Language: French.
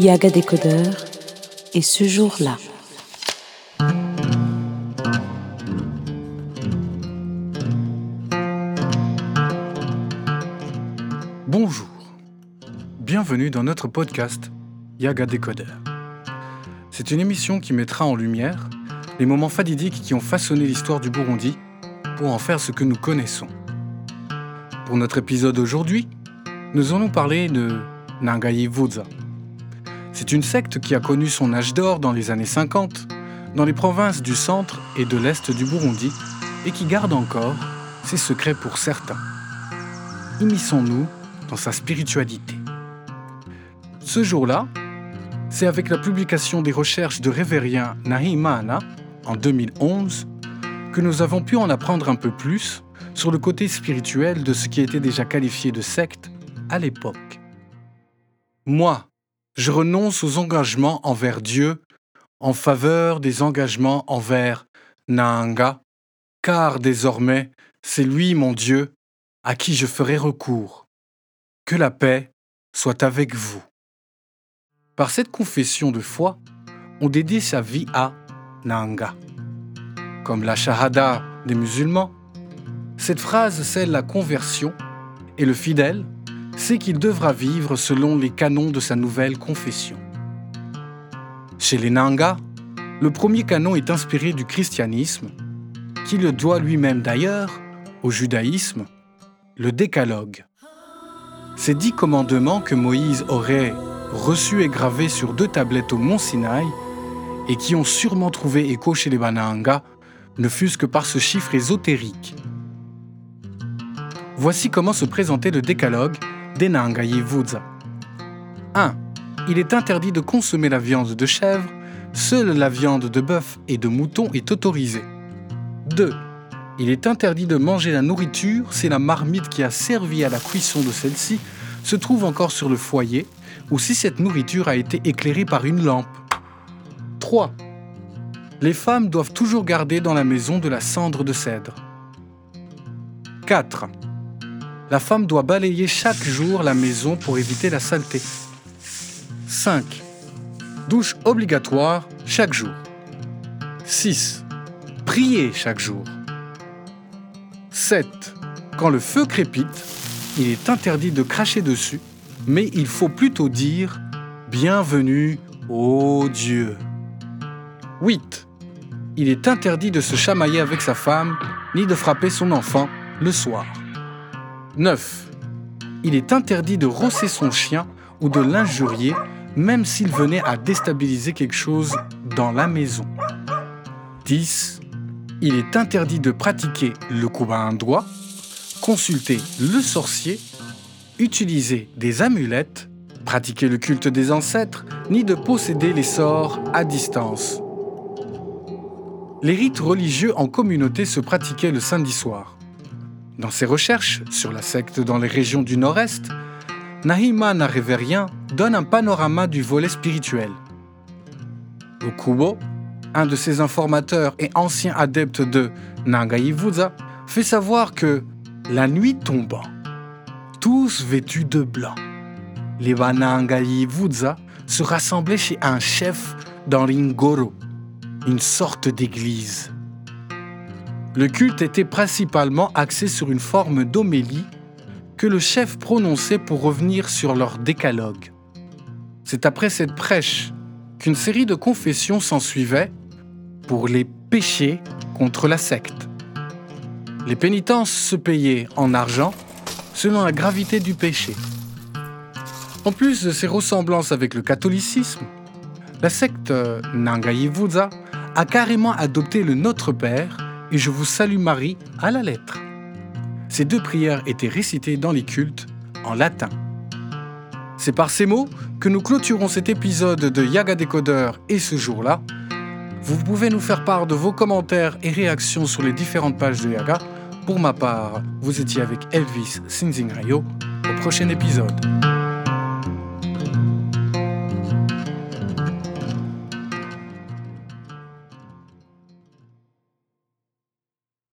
Yaga Décodeur et ce jour-là. Bonjour, bienvenue dans notre podcast Yaga Décodeur. C'est une émission qui mettra en lumière les moments fadidiques qui ont façonné l'histoire du Burundi pour en faire ce que nous connaissons. Pour notre épisode aujourd'hui, nous allons parler de Nangayi Vuza. C'est une secte qui a connu son âge d'or dans les années 50 dans les provinces du centre et de l'est du Burundi et qui garde encore ses secrets pour certains. Immisçons-nous dans sa spiritualité. Ce jour-là, c'est avec la publication des recherches de Révérien Nahimana en 2011 que nous avons pu en apprendre un peu plus sur le côté spirituel de ce qui était déjà qualifié de secte à l'époque. Moi, je renonce aux engagements envers Dieu en faveur des engagements envers Nanga, car désormais c'est lui mon Dieu à qui je ferai recours. Que la paix soit avec vous. Par cette confession de foi, on dédie sa vie à Nanga. Comme la Shahada des musulmans, cette phrase scelle la conversion et le fidèle sait qu'il devra vivre selon les canons de sa nouvelle confession. Chez les Nanga, le premier canon est inspiré du christianisme, qui le doit lui-même d'ailleurs au judaïsme, le décalogue. Ces dix commandements que Moïse aurait reçus et gravés sur deux tablettes au mont Sinaï et qui ont sûrement trouvé écho chez les Bananga ne fût-ce que par ce chiffre ésotérique. Voici comment se présentait le décalogue des Nangayi Vuza. 1. Il est interdit de consommer la viande de chèvre, seule la viande de bœuf et de mouton est autorisée. 2. Il est interdit de manger la nourriture si la marmite qui a servi à la cuisson de celle-ci se trouve encore sur le foyer ou si cette nourriture a été éclairée par une lampe. 3 les femmes doivent toujours garder dans la maison de la cendre de cèdre. 4. La femme doit balayer chaque jour la maison pour éviter la saleté. 5. Douche obligatoire chaque jour. 6. Prier chaque jour. 7. Quand le feu crépite, il est interdit de cracher dessus, mais il faut plutôt dire Bienvenue, ô Dieu. 8 il est interdit de se chamailler avec sa femme ni de frapper son enfant le soir. 9. Il est interdit de rosser son chien ou de l'injurier même s'il venait à déstabiliser quelque chose dans la maison. 10. Il est interdit de pratiquer le coup à un doigt, consulter le sorcier, utiliser des amulettes, pratiquer le culte des ancêtres, ni de posséder les sorts à distance. Les rites religieux en communauté se pratiquaient le samedi soir. Dans ses recherches sur la secte dans les régions du Nord-Est, Nahima Narévérien donne un panorama du volet spirituel. Okubo, un de ses informateurs et ancien adepte de Nangayivuza, fait savoir que, la nuit tombant, tous vêtus de blanc, les Wanangayivuza se rassemblaient chez un chef dans Ringoro, une sorte d'église. Le culte était principalement axé sur une forme d'homélie que le chef prononçait pour revenir sur leur décalogue. C'est après cette prêche qu'une série de confessions s'ensuivait pour les péchés contre la secte. Les pénitences se payaient en argent selon la gravité du péché. En plus de ses ressemblances avec le catholicisme, la secte Nangayivuza a carrément adopté le Notre Père et Je vous salue Marie à la lettre. Ces deux prières étaient récitées dans les cultes en latin. C'est par ces mots que nous clôturons cet épisode de Yaga Décodeur et ce jour-là. Vous pouvez nous faire part de vos commentaires et réactions sur les différentes pages de Yaga. Pour ma part, vous étiez avec Elvis Sinzingrayo. Au prochain épisode.